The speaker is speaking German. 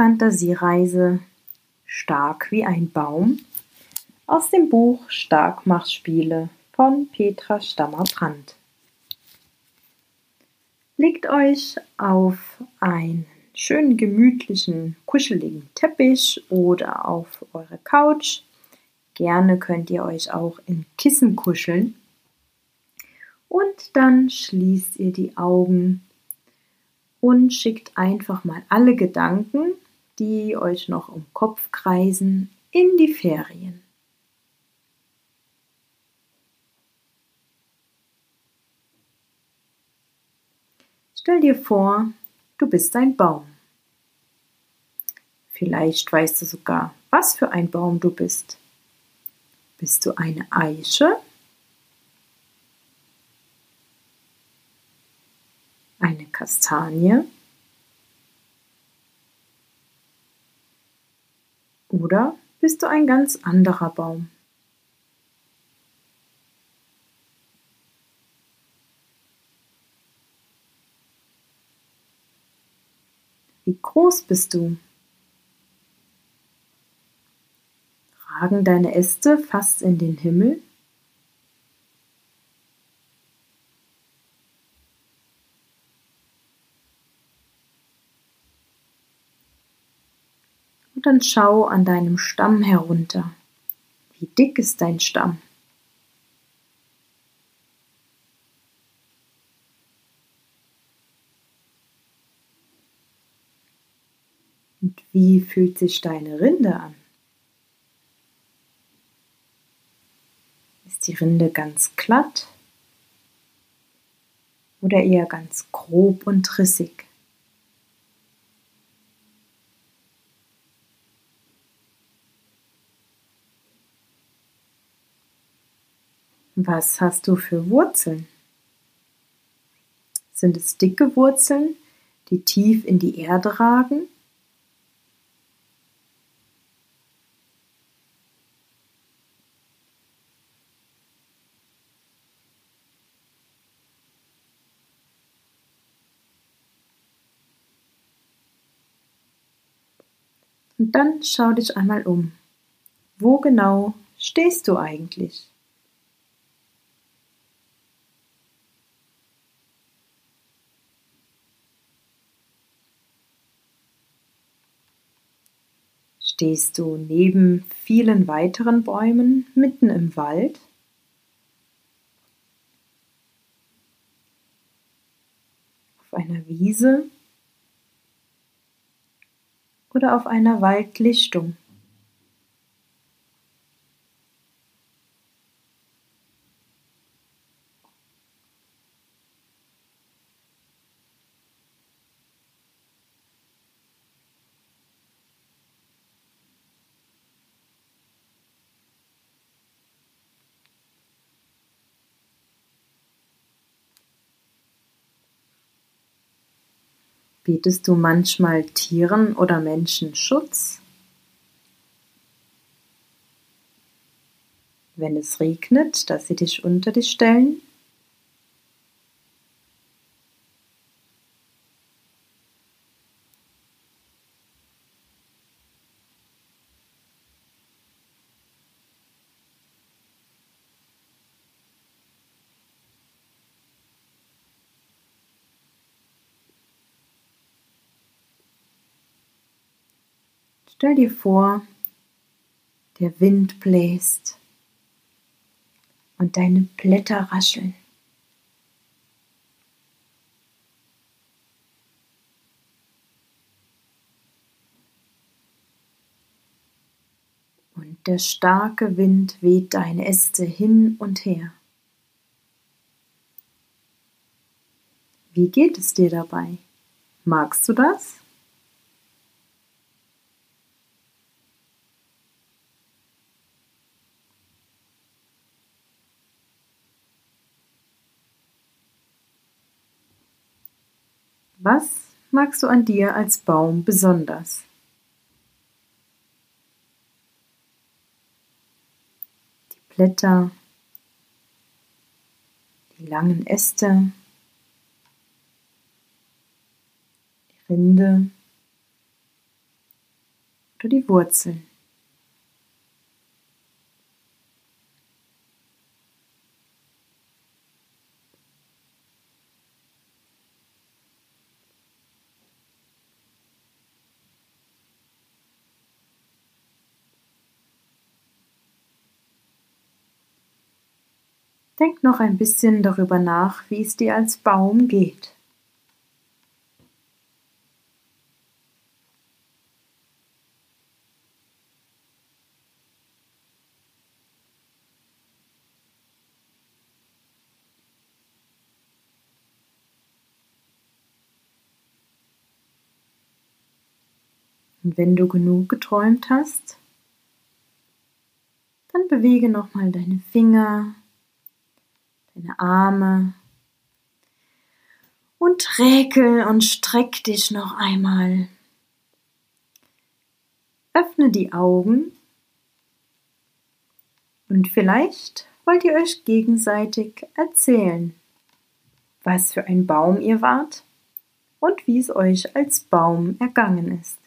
Fantasiereise Stark wie ein Baum aus dem Buch Starkmachspiele von Petra Stammer-Brandt. Legt euch auf einen schönen gemütlichen, kuscheligen Teppich oder auf eure Couch. Gerne könnt ihr euch auch in Kissen kuscheln. Und dann schließt ihr die Augen und schickt einfach mal alle Gedanken, die euch noch im Kopf kreisen, in die Ferien. Stell dir vor, du bist ein Baum. Vielleicht weißt du sogar, was für ein Baum du bist. Bist du eine Eiche? Eine Kastanie? Oder bist du ein ganz anderer Baum? Wie groß bist du? Ragen deine Äste fast in den Himmel? Und dann schau an deinem Stamm herunter. Wie dick ist dein Stamm? Und wie fühlt sich deine Rinde an? Ist die Rinde ganz glatt oder eher ganz grob und rissig? Was hast du für Wurzeln? Sind es dicke Wurzeln, die tief in die Erde ragen? Und dann schau dich einmal um. Wo genau stehst du eigentlich? Stehst du neben vielen weiteren Bäumen mitten im Wald? Auf einer Wiese? oder auf einer Waldlichtung. Bietest du manchmal Tieren oder Menschen Schutz? Wenn es regnet, dass sie dich unter dich stellen? Stell dir vor, der Wind bläst und deine Blätter rascheln. Und der starke Wind weht deine Äste hin und her. Wie geht es dir dabei? Magst du das? Was magst du an dir als Baum besonders? Die Blätter, die langen Äste, die Rinde, die Wurzeln. Denk noch ein bisschen darüber nach, wie es dir als Baum geht. Und wenn du genug geträumt hast, dann bewege nochmal deine Finger, deine Arme und räkel und streck dich noch einmal. Öffne die Augen und vielleicht wollt ihr euch gegenseitig erzählen, was für ein Baum ihr wart und wie es euch als Baum ergangen ist.